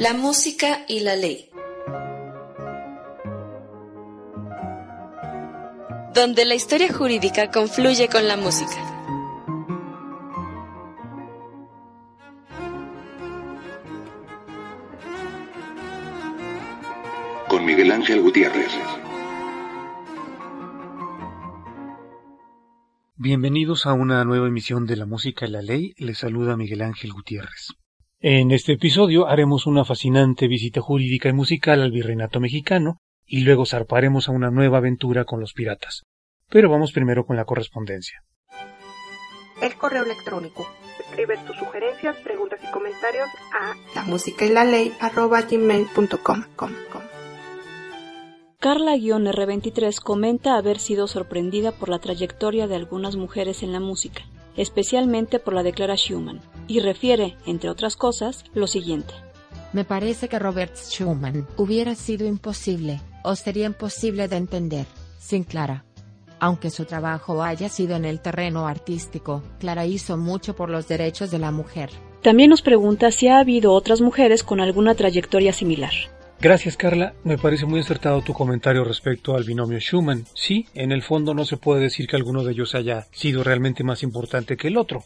La música y la ley. Donde la historia jurídica confluye con la música. Con Miguel Ángel Gutiérrez. Bienvenidos a una nueva emisión de La Música y la Ley. Les saluda Miguel Ángel Gutiérrez. En este episodio haremos una fascinante visita jurídica y musical al virreinato mexicano y luego zarparemos a una nueva aventura con los piratas. Pero vamos primero con la correspondencia. El correo electrónico. Escribe tus sugerencias, preguntas y comentarios a la música y la ley gmail.com. Carla-R23 comenta haber sido sorprendida por la trayectoria de algunas mujeres en la música especialmente por la de Clara Schumann, y refiere, entre otras cosas, lo siguiente. Me parece que Robert Schumann hubiera sido imposible, o sería imposible de entender, sin Clara. Aunque su trabajo haya sido en el terreno artístico, Clara hizo mucho por los derechos de la mujer. También nos pregunta si ha habido otras mujeres con alguna trayectoria similar. Gracias Carla, me parece muy acertado tu comentario respecto al binomio Schumann. Sí, en el fondo no se puede decir que alguno de ellos haya sido realmente más importante que el otro.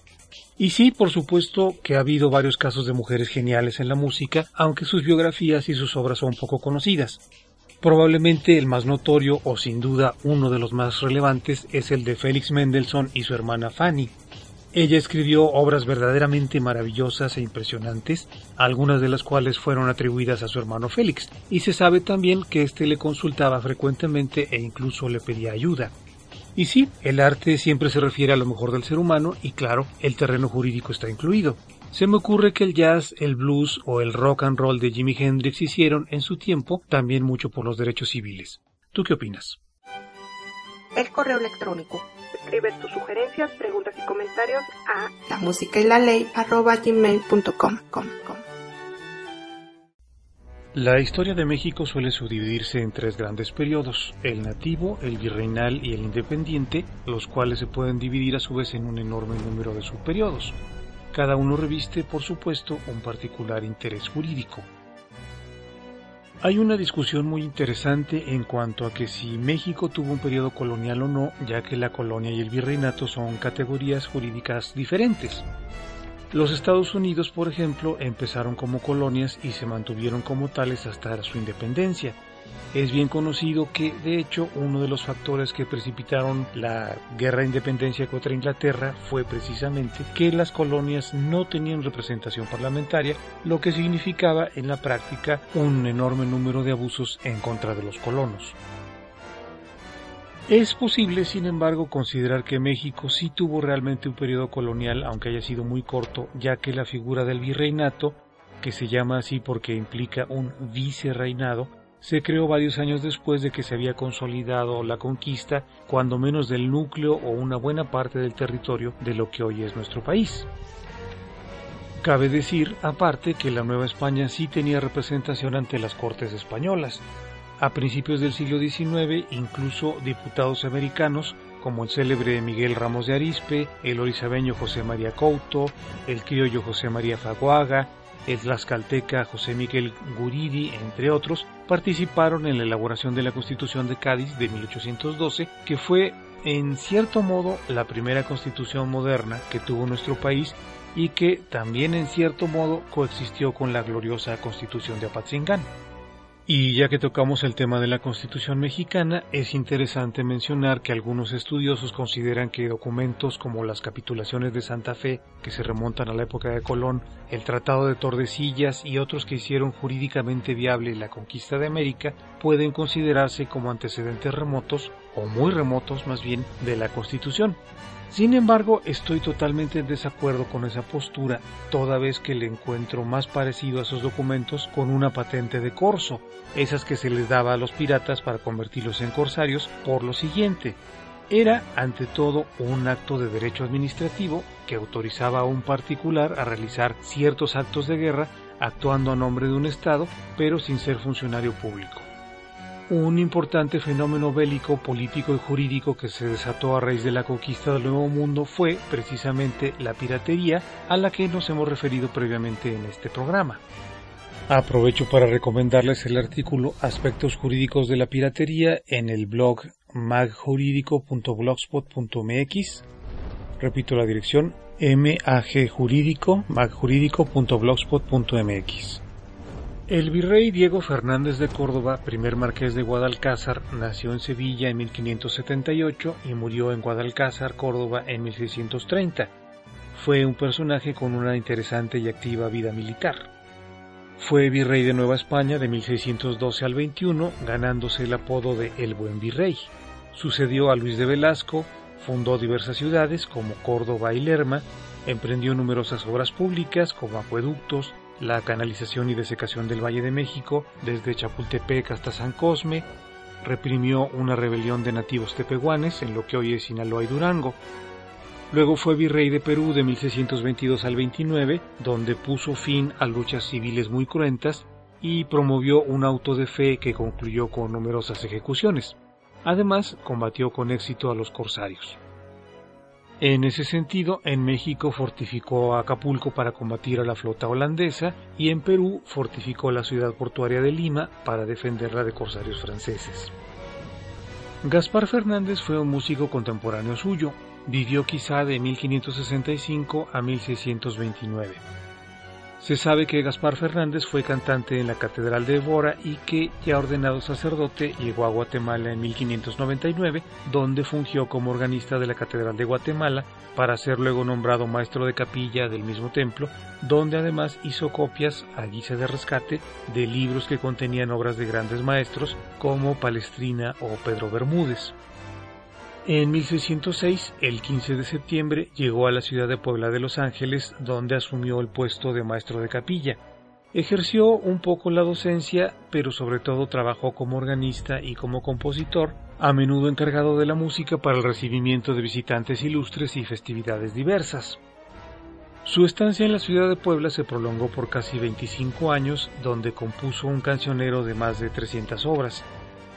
Y sí, por supuesto que ha habido varios casos de mujeres geniales en la música, aunque sus biografías y sus obras son poco conocidas. Probablemente el más notorio o sin duda uno de los más relevantes es el de Félix Mendelssohn y su hermana Fanny. Ella escribió obras verdaderamente maravillosas e impresionantes, algunas de las cuales fueron atribuidas a su hermano Félix, y se sabe también que éste le consultaba frecuentemente e incluso le pedía ayuda. Y sí, el arte siempre se refiere a lo mejor del ser humano y claro, el terreno jurídico está incluido. Se me ocurre que el jazz, el blues o el rock and roll de Jimi Hendrix hicieron en su tiempo también mucho por los derechos civiles. ¿Tú qué opinas? El correo electrónico Escribe tus sugerencias, preguntas y comentarios a la música y la ley gmail.com. La historia de México suele subdividirse en tres grandes periodos, el nativo, el virreinal y el independiente, los cuales se pueden dividir a su vez en un enorme número de subperiodos. Cada uno reviste, por supuesto, un particular interés jurídico. Hay una discusión muy interesante en cuanto a que si México tuvo un periodo colonial o no, ya que la colonia y el virreinato son categorías jurídicas diferentes. Los Estados Unidos, por ejemplo, empezaron como colonias y se mantuvieron como tales hasta su independencia, es bien conocido que, de hecho, uno de los factores que precipitaron la guerra de independencia contra Inglaterra fue precisamente que las colonias no tenían representación parlamentaria, lo que significaba en la práctica un enorme número de abusos en contra de los colonos. Es posible, sin embargo, considerar que México sí tuvo realmente un periodo colonial, aunque haya sido muy corto, ya que la figura del virreinato, que se llama así porque implica un vicerreinado, se creó varios años después de que se había consolidado la conquista, cuando menos del núcleo o una buena parte del territorio de lo que hoy es nuestro país. Cabe decir, aparte, que la Nueva España sí tenía representación ante las Cortes españolas. A principios del siglo XIX, incluso diputados americanos, como el célebre Miguel Ramos de Arispe, el orizabeño José María Couto, el criollo José María Faguaga, el tlaxcalteca José Miguel Guridi, entre otros, participaron en la elaboración de la Constitución de Cádiz de 1812, que fue en cierto modo la primera constitución moderna que tuvo nuestro país y que también en cierto modo coexistió con la gloriosa Constitución de Apatzingán. Y ya que tocamos el tema de la Constitución mexicana, es interesante mencionar que algunos estudiosos consideran que documentos como las capitulaciones de Santa Fe, que se remontan a la época de Colón, el Tratado de Tordesillas y otros que hicieron jurídicamente viable la conquista de América, pueden considerarse como antecedentes remotos o muy remotos más bien, de la Constitución. Sin embargo, estoy totalmente en desacuerdo con esa postura, toda vez que le encuentro más parecido a esos documentos con una patente de corso, esas que se les daba a los piratas para convertirlos en corsarios, por lo siguiente. Era, ante todo, un acto de derecho administrativo que autorizaba a un particular a realizar ciertos actos de guerra actuando a nombre de un Estado, pero sin ser funcionario público un importante fenómeno bélico, político y jurídico que se desató a raíz de la conquista del Nuevo Mundo fue precisamente la piratería a la que nos hemos referido previamente en este programa. Aprovecho para recomendarles el artículo Aspectos jurídicos de la piratería en el blog magjurídico.blogspot.mx. Repito la dirección magjurídico magjurídico.blogspot.mx. El virrey Diego Fernández de Córdoba, primer marqués de Guadalcázar, nació en Sevilla en 1578 y murió en Guadalcázar, Córdoba, en 1630. Fue un personaje con una interesante y activa vida militar. Fue virrey de Nueva España de 1612 al 21, ganándose el apodo de El Buen Virrey. Sucedió a Luis de Velasco, fundó diversas ciudades como Córdoba y Lerma, emprendió numerosas obras públicas como acueductos, la canalización y desecación del Valle de México desde Chapultepec hasta San Cosme, reprimió una rebelión de nativos tepehuanes en lo que hoy es Sinaloa y Durango. Luego fue virrey de Perú de 1622 al 29, donde puso fin a luchas civiles muy cruentas y promovió un auto de fe que concluyó con numerosas ejecuciones. Además, combatió con éxito a los corsarios. En ese sentido, en México fortificó Acapulco para combatir a la flota holandesa y en Perú fortificó la ciudad portuaria de Lima para defenderla de corsarios franceses. Gaspar Fernández fue un músico contemporáneo suyo, vivió quizá de 1565 a 1629. Se sabe que Gaspar Fernández fue cantante en la Catedral de Evora y que, ya ordenado sacerdote, llegó a Guatemala en 1599, donde fungió como organista de la Catedral de Guatemala, para ser luego nombrado maestro de capilla del mismo templo, donde además hizo copias a guisa de rescate de libros que contenían obras de grandes maestros como Palestrina o Pedro Bermúdez. En 1606, el 15 de septiembre, llegó a la ciudad de Puebla de Los Ángeles, donde asumió el puesto de maestro de capilla. Ejerció un poco la docencia, pero sobre todo trabajó como organista y como compositor, a menudo encargado de la música para el recibimiento de visitantes ilustres y festividades diversas. Su estancia en la ciudad de Puebla se prolongó por casi 25 años, donde compuso un cancionero de más de 300 obras.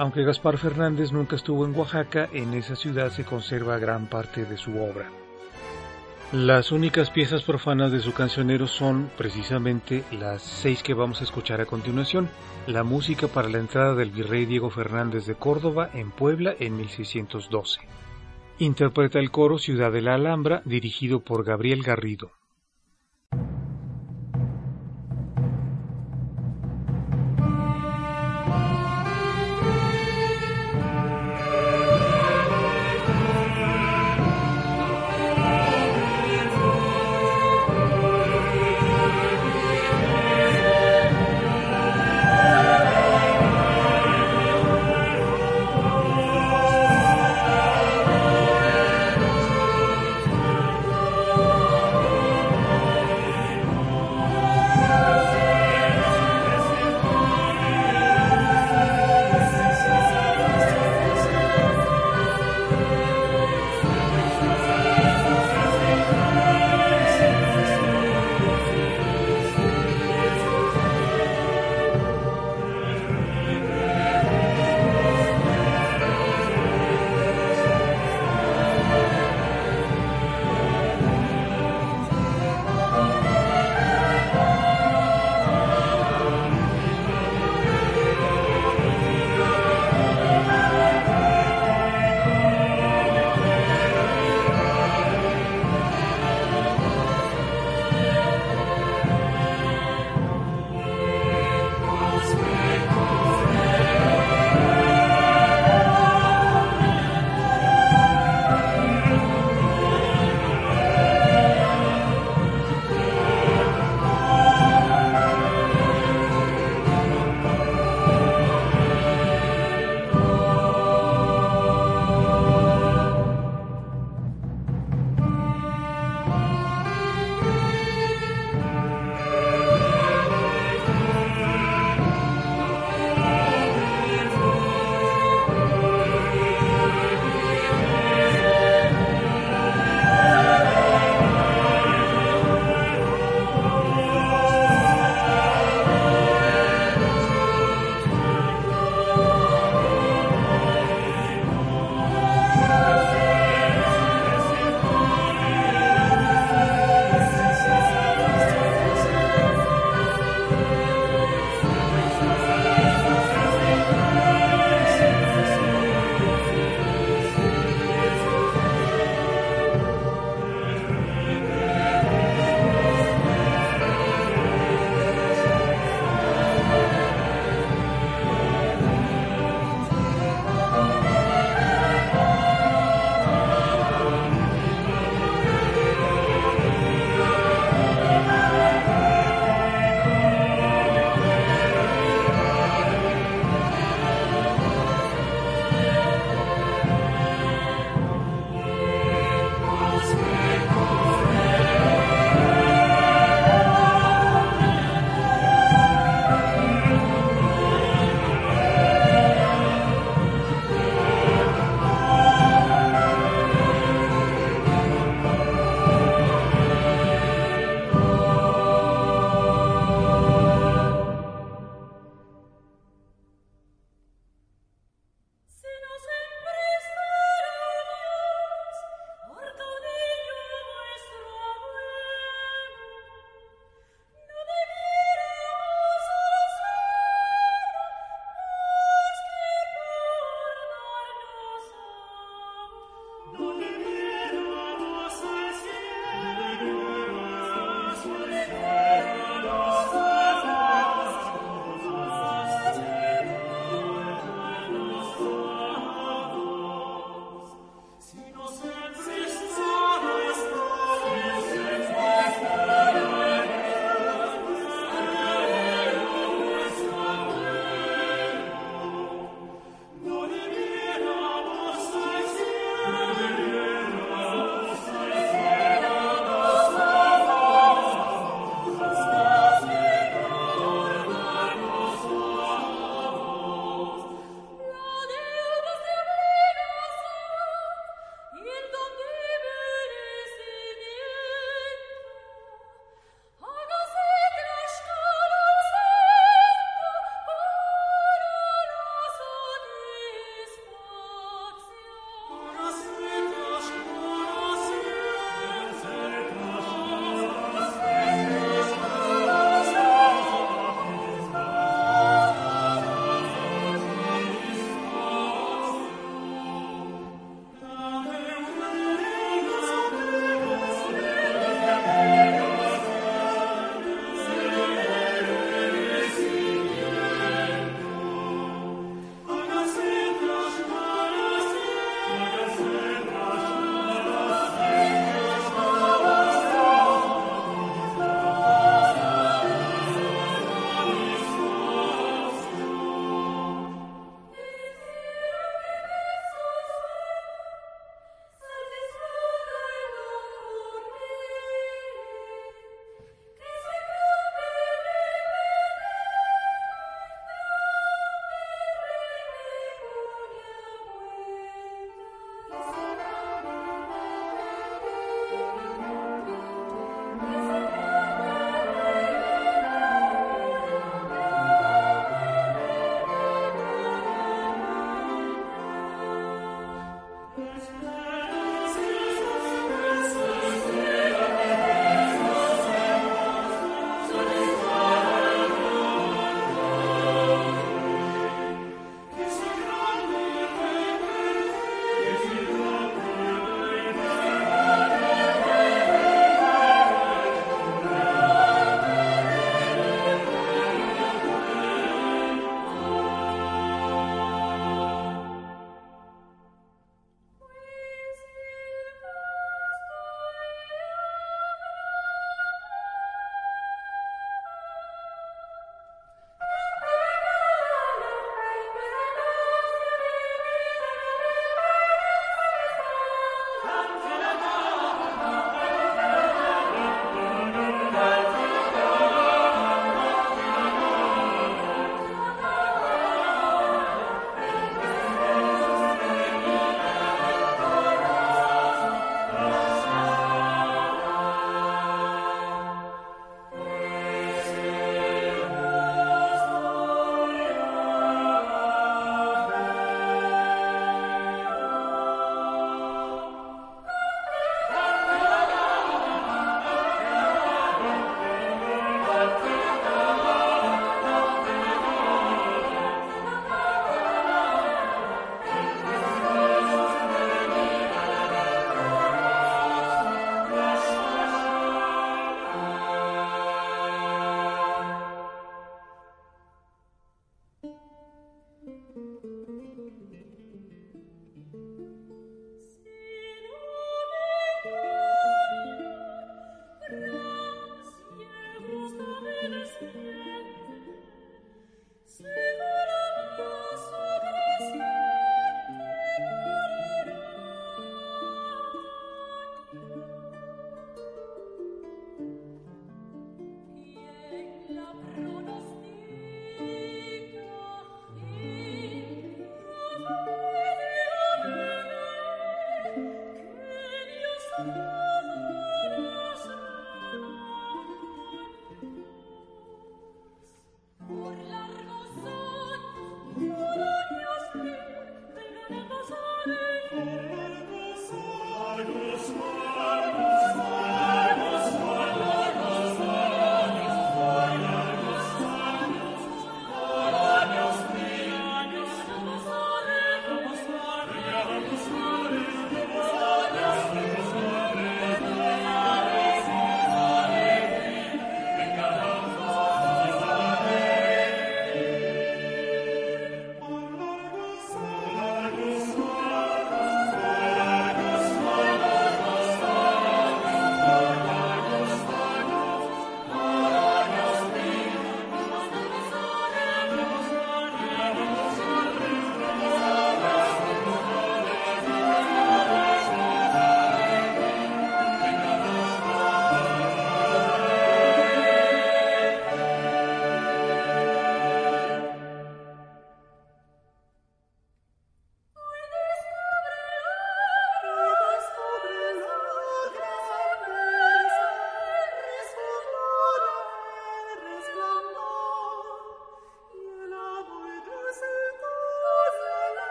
Aunque Gaspar Fernández nunca estuvo en Oaxaca, en esa ciudad se conserva gran parte de su obra. Las únicas piezas profanas de su cancionero son precisamente las seis que vamos a escuchar a continuación, la música para la entrada del virrey Diego Fernández de Córdoba en Puebla en 1612. Interpreta el coro Ciudad de la Alhambra dirigido por Gabriel Garrido.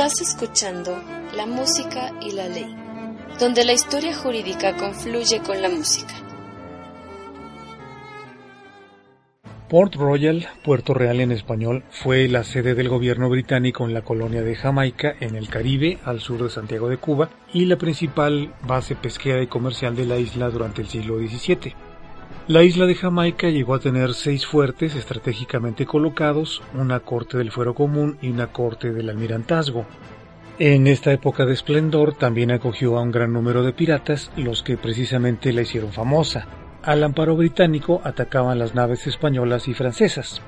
Estás escuchando La Música y la Ley, donde la historia jurídica confluye con la música. Port Royal, Puerto Real en español, fue la sede del gobierno británico en la colonia de Jamaica, en el Caribe, al sur de Santiago de Cuba, y la principal base pesquera y comercial de la isla durante el siglo XVII. La isla de Jamaica llegó a tener seis fuertes estratégicamente colocados, una corte del fuero común y una corte del almirantazgo. En esta época de esplendor también acogió a un gran número de piratas, los que precisamente la hicieron famosa. Al amparo británico atacaban las naves españolas y francesas.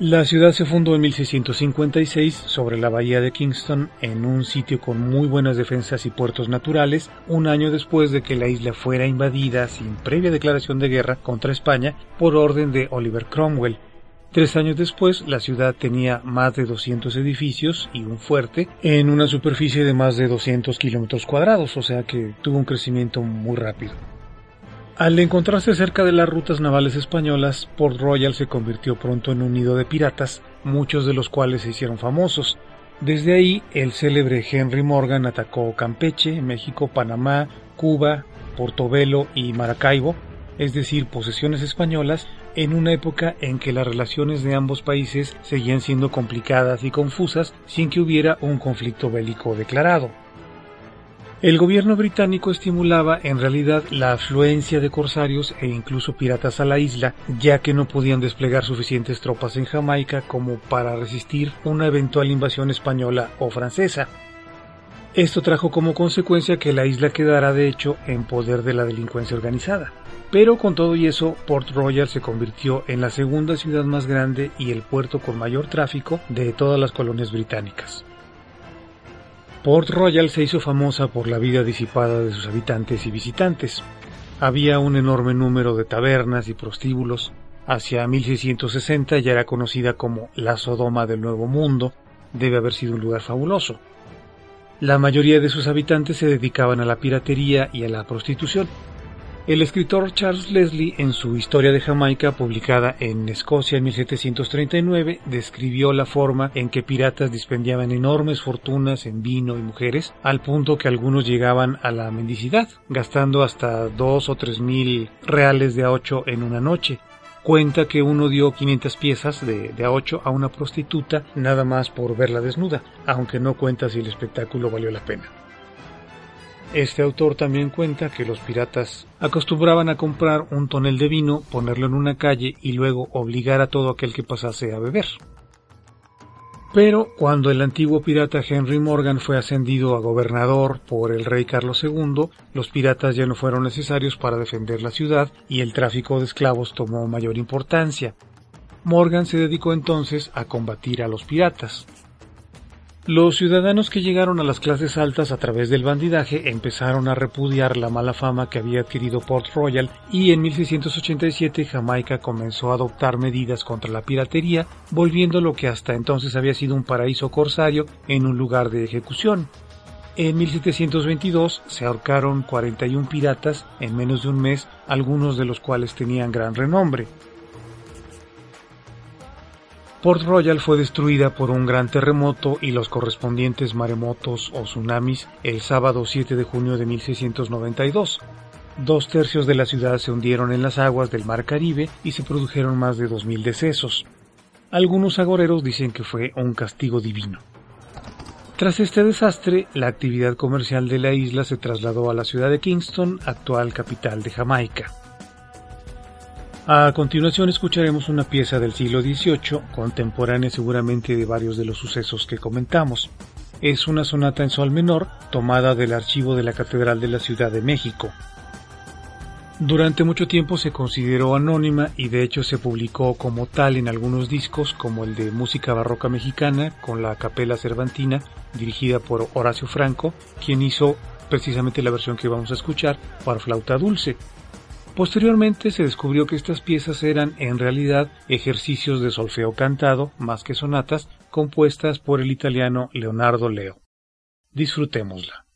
La ciudad se fundó en 1656 sobre la bahía de Kingston en un sitio con muy buenas defensas y puertos naturales, un año después de que la isla fuera invadida sin previa declaración de guerra contra España por orden de Oliver Cromwell. Tres años después, la ciudad tenía más de 200 edificios y un fuerte en una superficie de más de 200 kilómetros cuadrados, o sea que tuvo un crecimiento muy rápido. Al encontrarse cerca de las rutas navales españolas, Port Royal se convirtió pronto en un nido de piratas, muchos de los cuales se hicieron famosos. Desde ahí, el célebre Henry Morgan atacó Campeche, México, Panamá, Cuba, Portobelo y Maracaibo, es decir, posesiones españolas, en una época en que las relaciones de ambos países seguían siendo complicadas y confusas sin que hubiera un conflicto bélico declarado. El gobierno británico estimulaba en realidad la afluencia de corsarios e incluso piratas a la isla, ya que no podían desplegar suficientes tropas en Jamaica como para resistir una eventual invasión española o francesa. Esto trajo como consecuencia que la isla quedara de hecho en poder de la delincuencia organizada. Pero con todo y eso, Port Royal se convirtió en la segunda ciudad más grande y el puerto con mayor tráfico de todas las colonias británicas. Port Royal se hizo famosa por la vida disipada de sus habitantes y visitantes. Había un enorme número de tabernas y prostíbulos. Hacia 1660 ya era conocida como la Sodoma del Nuevo Mundo. Debe haber sido un lugar fabuloso. La mayoría de sus habitantes se dedicaban a la piratería y a la prostitución. El escritor Charles Leslie, en su Historia de Jamaica, publicada en Escocia en 1739, describió la forma en que piratas dispendiaban enormes fortunas en vino y mujeres, al punto que algunos llegaban a la mendicidad, gastando hasta dos o tres mil reales de a ocho en una noche. Cuenta que uno dio 500 piezas de, de a ocho a una prostituta nada más por verla desnuda, aunque no cuenta si el espectáculo valió la pena. Este autor también cuenta que los piratas acostumbraban a comprar un tonel de vino, ponerlo en una calle y luego obligar a todo aquel que pasase a beber. Pero cuando el antiguo pirata Henry Morgan fue ascendido a gobernador por el rey Carlos II, los piratas ya no fueron necesarios para defender la ciudad y el tráfico de esclavos tomó mayor importancia. Morgan se dedicó entonces a combatir a los piratas. Los ciudadanos que llegaron a las clases altas a través del bandidaje empezaron a repudiar la mala fama que había adquirido Port Royal y en 1687 Jamaica comenzó a adoptar medidas contra la piratería, volviendo lo que hasta entonces había sido un paraíso corsario en un lugar de ejecución. En 1722 se ahorcaron 41 piratas en menos de un mes, algunos de los cuales tenían gran renombre. Port Royal fue destruida por un gran terremoto y los correspondientes maremotos o tsunamis el sábado 7 de junio de 1692. Dos tercios de la ciudad se hundieron en las aguas del Mar Caribe y se produjeron más de 2.000 decesos. Algunos agoreros dicen que fue un castigo divino. Tras este desastre, la actividad comercial de la isla se trasladó a la ciudad de Kingston, actual capital de Jamaica. A continuación escucharemos una pieza del siglo XVIII, contemporánea seguramente de varios de los sucesos que comentamos. Es una sonata en sol menor tomada del archivo de la Catedral de la Ciudad de México. Durante mucho tiempo se consideró anónima y de hecho se publicó como tal en algunos discos como el de música barroca mexicana con la capela cervantina dirigida por Horacio Franco, quien hizo precisamente la versión que vamos a escuchar para flauta dulce, Posteriormente se descubrió que estas piezas eran en realidad ejercicios de solfeo cantado más que sonatas compuestas por el italiano Leonardo Leo. Disfrutémosla.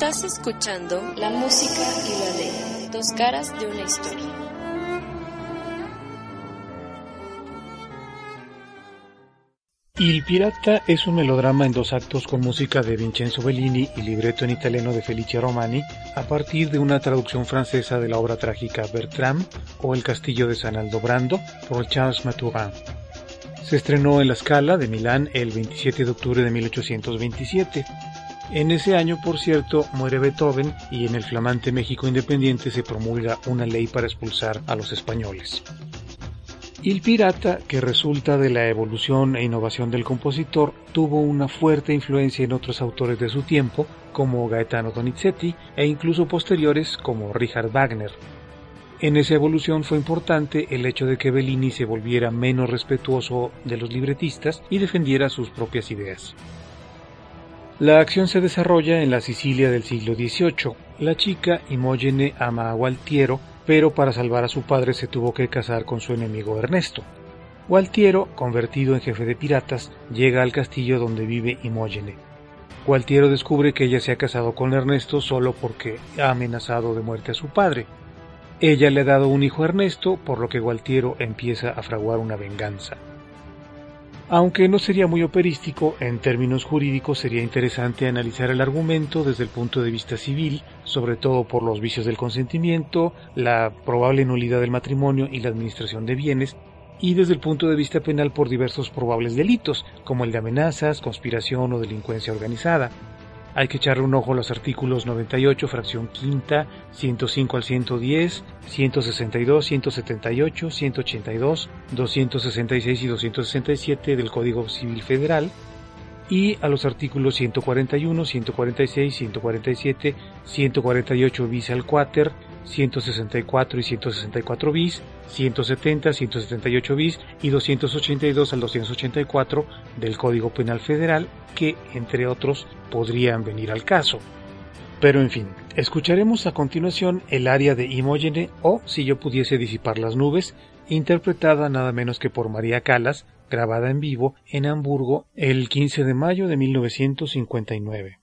Estás escuchando La música y la ley, dos caras de una historia. Il Pirata es un melodrama en dos actos con música de Vincenzo Bellini y libreto en italiano de Felice Romani a partir de una traducción francesa de la obra trágica Bertram o El Castillo de San Aldobrando por Charles Mathurin. Se estrenó en la Scala de Milán el 27 de octubre de 1827. En ese año, por cierto, muere Beethoven y en el flamante México independiente se promulga una ley para expulsar a los españoles. Il Pirata, que resulta de la evolución e innovación del compositor, tuvo una fuerte influencia en otros autores de su tiempo, como Gaetano Donizetti, e incluso posteriores como Richard Wagner. En esa evolución fue importante el hecho de que Bellini se volviera menos respetuoso de los libretistas y defendiera sus propias ideas. La acción se desarrolla en la Sicilia del siglo XVIII. La chica Imógene ama a Gualtiero, pero para salvar a su padre se tuvo que casar con su enemigo Ernesto. Gualtiero, convertido en jefe de piratas, llega al castillo donde vive Imógene. Gualtiero descubre que ella se ha casado con Ernesto solo porque ha amenazado de muerte a su padre. Ella le ha dado un hijo a Ernesto, por lo que Gualtiero empieza a fraguar una venganza. Aunque no sería muy operístico, en términos jurídicos sería interesante analizar el argumento desde el punto de vista civil, sobre todo por los vicios del consentimiento, la probable nulidad del matrimonio y la administración de bienes, y desde el punto de vista penal por diversos probables delitos, como el de amenazas, conspiración o delincuencia organizada. Hay que echarle un ojo a los artículos 98, fracción quinta, 105 al 110, 162, 178, 182, 266 y 267 del Código Civil Federal y a los artículos 141, 146, 147, 148 bis al cuater, 164 y 164 bis, 170, 178 bis y 282 al 284 del Código Penal Federal que, entre otros, podrían venir al caso. Pero en fin, escucharemos a continuación el área de Imógene o Si yo pudiese disipar las nubes, interpretada nada menos que por María Calas, grabada en vivo en Hamburgo el 15 de mayo de 1959.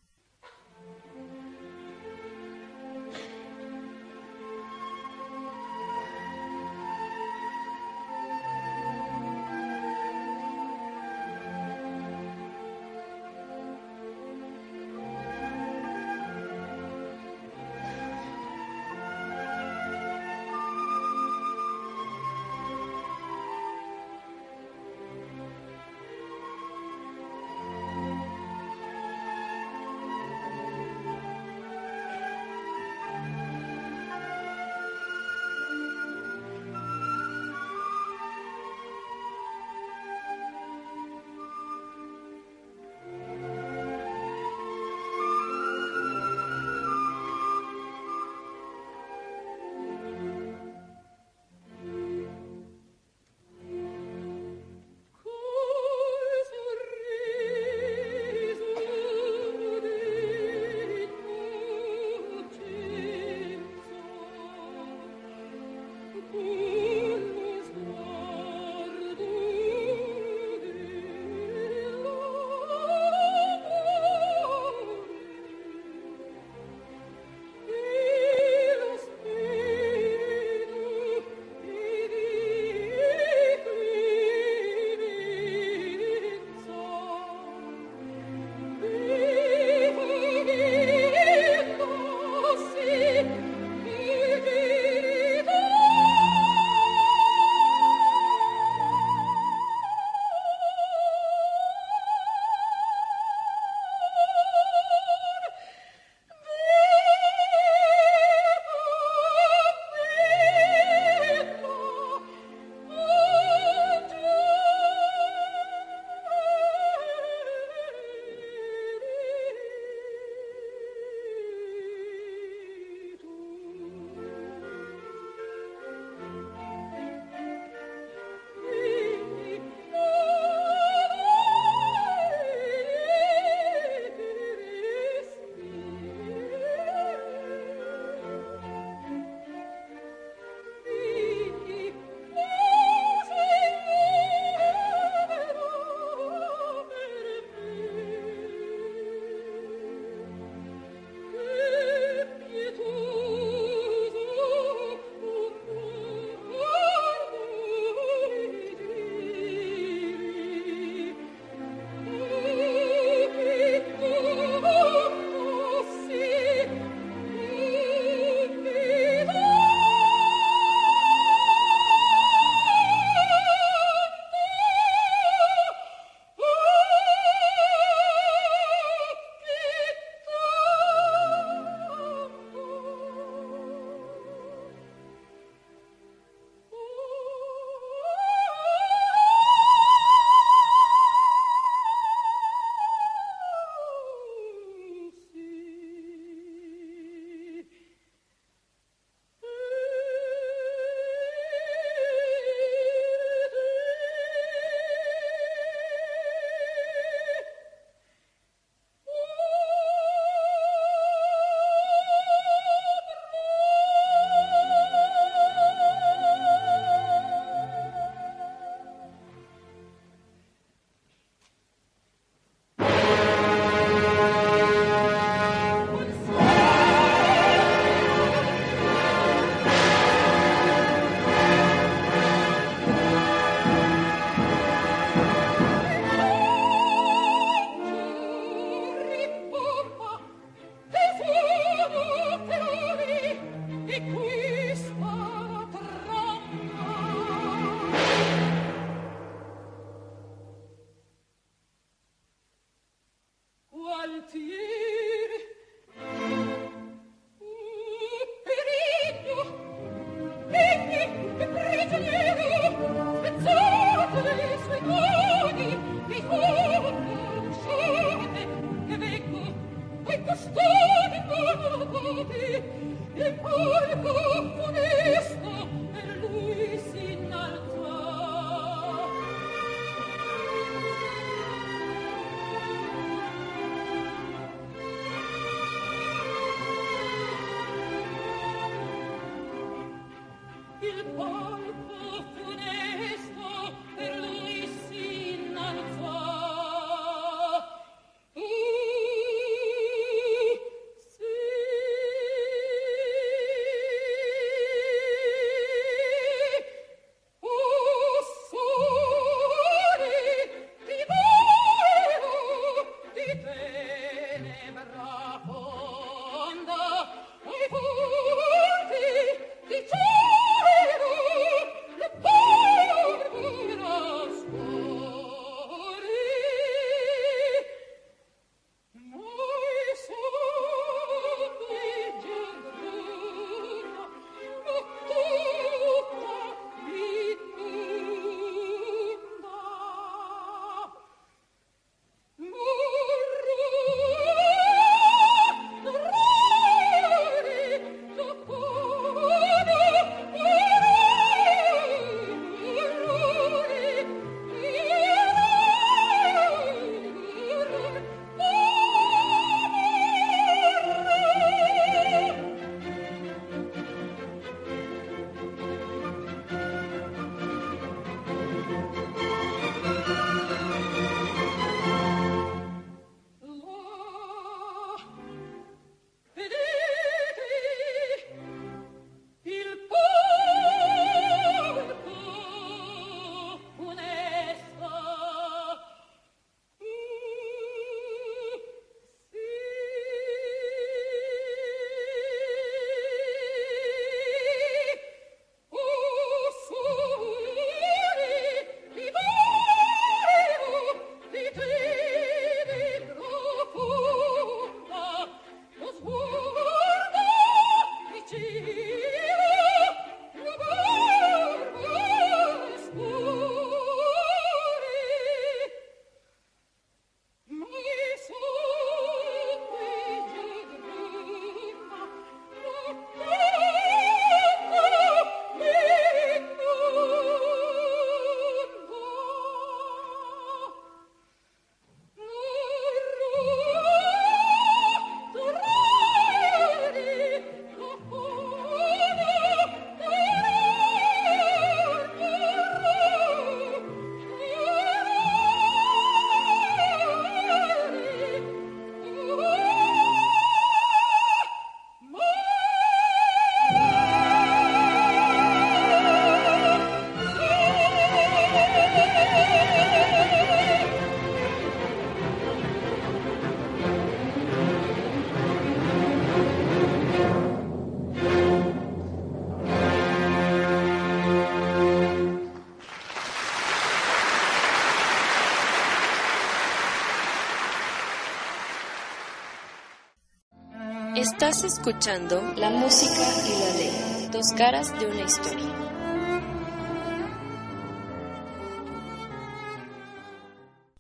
Estás escuchando La música y la ley, dos caras de una historia.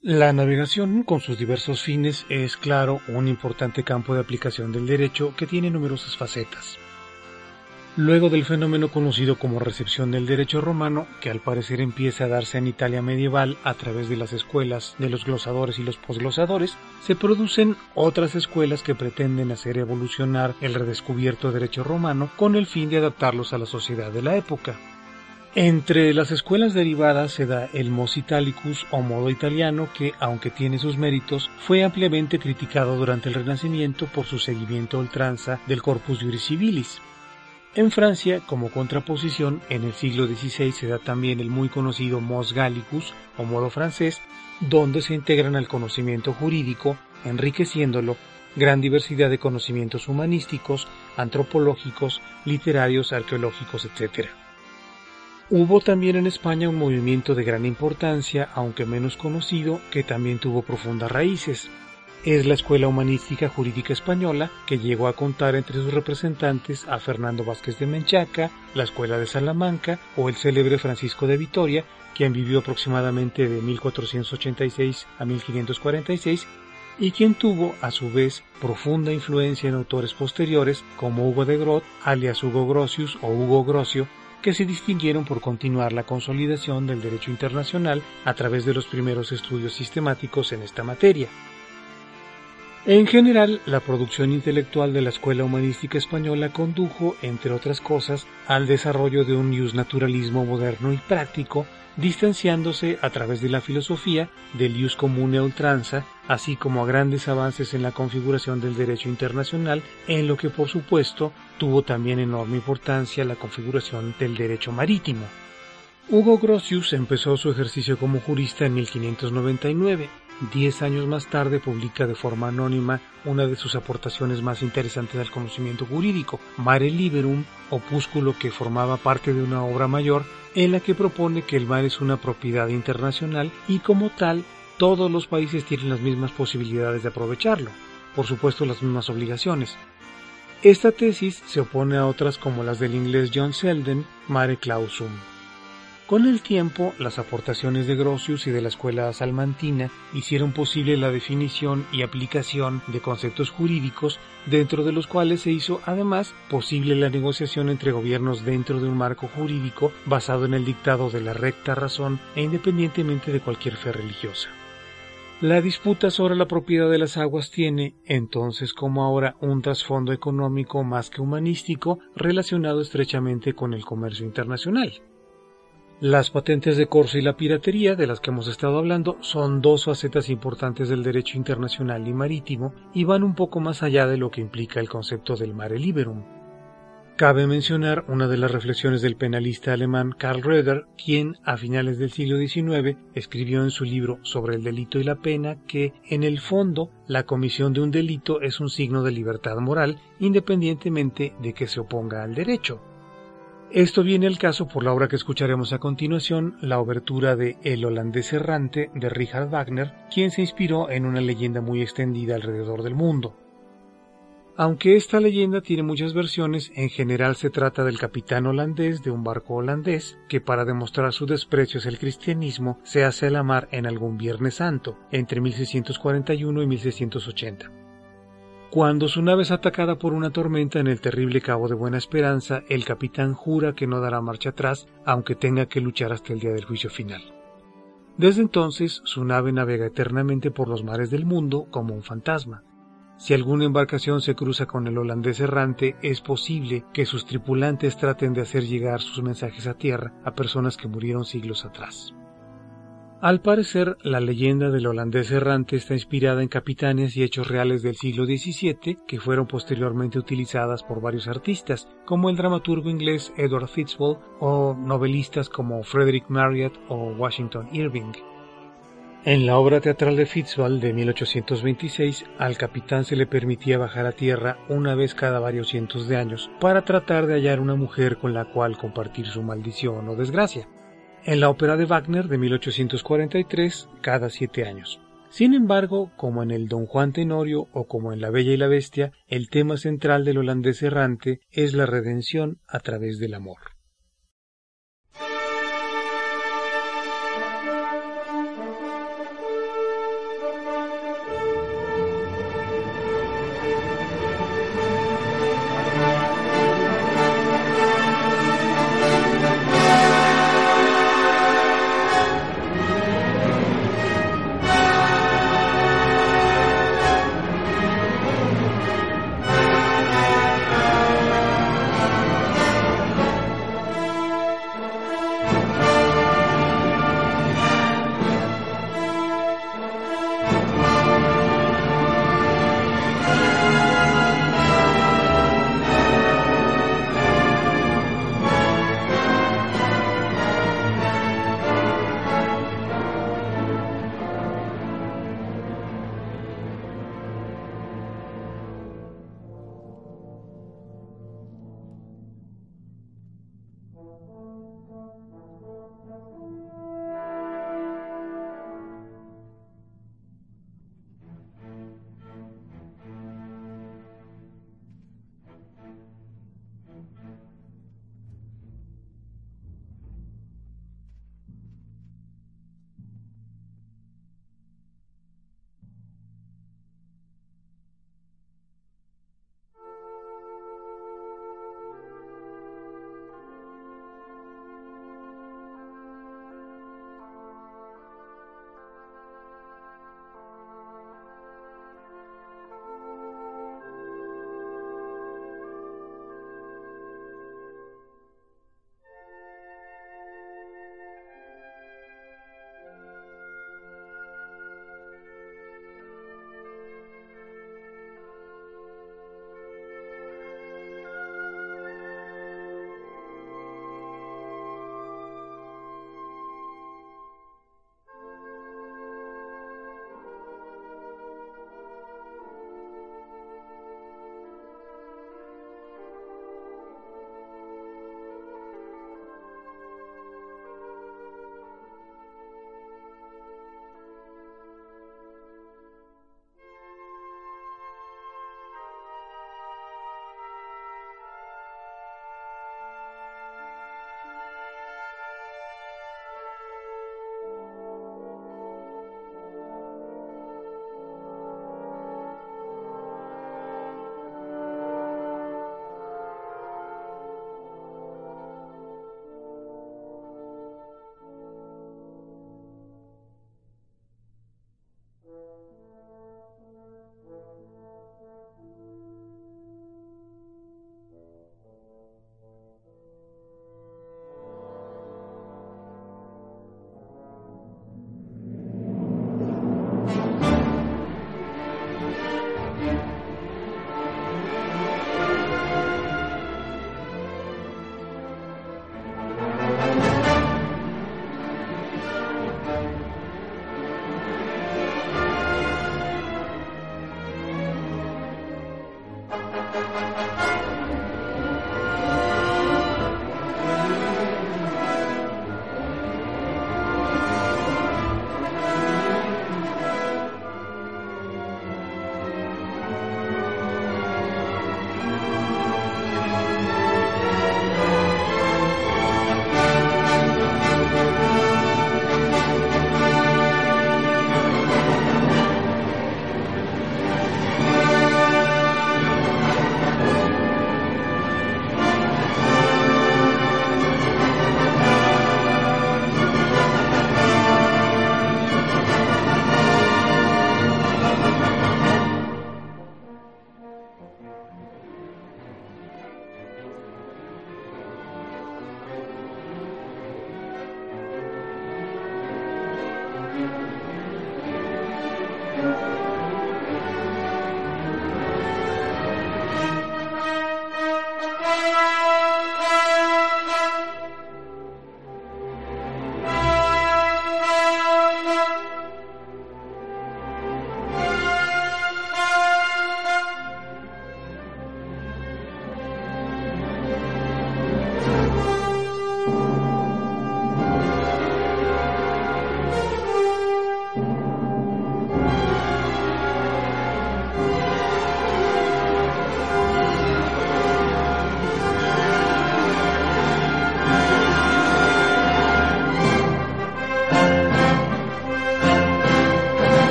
La navegación, con sus diversos fines, es, claro, un importante campo de aplicación del derecho que tiene numerosas facetas. Luego del fenómeno conocido como recepción del derecho romano, que al parecer empieza a darse en Italia medieval a través de las escuelas de los glosadores y los posglosadores, se producen otras escuelas que pretenden hacer evolucionar el redescubierto derecho romano con el fin de adaptarlos a la sociedad de la época. Entre las escuelas derivadas se da el Mos Italicus o modo italiano que, aunque tiene sus méritos, fue ampliamente criticado durante el Renacimiento por su seguimiento ultranza del Corpus Juris Civilis. En Francia, como contraposición, en el siglo XVI se da también el muy conocido Mos Gallicus o modo francés, donde se integran al conocimiento jurídico, enriqueciéndolo, gran diversidad de conocimientos humanísticos, antropológicos, literarios, arqueológicos, etc. Hubo también en España un movimiento de gran importancia, aunque menos conocido, que también tuvo profundas raíces, es la Escuela Humanística Jurídica Española, que llegó a contar entre sus representantes a Fernando Vázquez de Menchaca, la Escuela de Salamanca o el célebre Francisco de Vitoria, quien vivió aproximadamente de 1486 a 1546, y quien tuvo, a su vez, profunda influencia en autores posteriores como Hugo de Groot, alias Hugo Grotius o Hugo Grocio, que se distinguieron por continuar la consolidación del derecho internacional a través de los primeros estudios sistemáticos en esta materia. En general, la producción intelectual de la Escuela Humanística Española condujo, entre otras cosas, al desarrollo de un naturalismo moderno y práctico distanciándose a través de la filosofía del ius comune ultranza, así como a grandes avances en la configuración del derecho internacional, en lo que por supuesto tuvo también enorme importancia la configuración del derecho marítimo. Hugo Grotius empezó su ejercicio como jurista en 1599 Diez años más tarde publica de forma anónima una de sus aportaciones más interesantes al conocimiento jurídico, Mare Liberum, opúsculo que formaba parte de una obra mayor en la que propone que el mar es una propiedad internacional y como tal todos los países tienen las mismas posibilidades de aprovecharlo, por supuesto las mismas obligaciones. Esta tesis se opone a otras como las del inglés John Selden, Mare Clausum. Con el tiempo, las aportaciones de Grotius y de la escuela salmantina hicieron posible la definición y aplicación de conceptos jurídicos, dentro de los cuales se hizo además posible la negociación entre gobiernos dentro de un marco jurídico basado en el dictado de la recta razón e independientemente de cualquier fe religiosa. La disputa sobre la propiedad de las aguas tiene, entonces como ahora, un trasfondo económico más que humanístico relacionado estrechamente con el comercio internacional. Las patentes de corso y la piratería, de las que hemos estado hablando, son dos facetas importantes del derecho internacional y marítimo y van un poco más allá de lo que implica el concepto del mare liberum. Cabe mencionar una de las reflexiones del penalista alemán Karl Röder, quien a finales del siglo XIX escribió en su libro sobre el delito y la pena que, en el fondo, la comisión de un delito es un signo de libertad moral, independientemente de que se oponga al derecho. Esto viene al caso por la obra que escucharemos a continuación, la obertura de El holandés errante de Richard Wagner, quien se inspiró en una leyenda muy extendida alrededor del mundo. Aunque esta leyenda tiene muchas versiones, en general se trata del capitán holandés de un barco holandés que para demostrar su desprecio hacia el cristianismo se hace a la mar en algún Viernes Santo, entre 1641 y 1680. Cuando su nave es atacada por una tormenta en el terrible Cabo de Buena Esperanza, el capitán jura que no dará marcha atrás, aunque tenga que luchar hasta el día del juicio final. Desde entonces, su nave navega eternamente por los mares del mundo como un fantasma. Si alguna embarcación se cruza con el holandés errante, es posible que sus tripulantes traten de hacer llegar sus mensajes a tierra a personas que murieron siglos atrás. Al parecer, la leyenda del holandés errante está inspirada en capitanes y hechos reales del siglo XVII que fueron posteriormente utilizadas por varios artistas, como el dramaturgo inglés Edward Fitzwell o novelistas como Frederick Marriott o Washington Irving. En la obra teatral de Fitzwell de 1826, al capitán se le permitía bajar a tierra una vez cada varios cientos de años para tratar de hallar una mujer con la cual compartir su maldición o desgracia en la ópera de Wagner de 1843 cada siete años. Sin embargo, como en el Don Juan Tenorio o como en La Bella y la Bestia, el tema central del holandés errante es la redención a través del amor.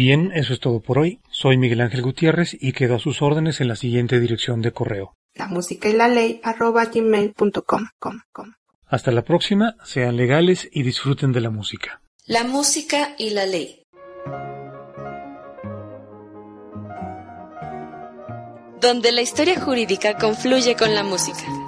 Bien, eso es todo por hoy. Soy Miguel Ángel Gutiérrez y quedo a sus órdenes en la siguiente dirección de correo. La música y la ley arroba gmail.com. Hasta la próxima, sean legales y disfruten de la música. La música y la ley. Donde la historia jurídica confluye con la música.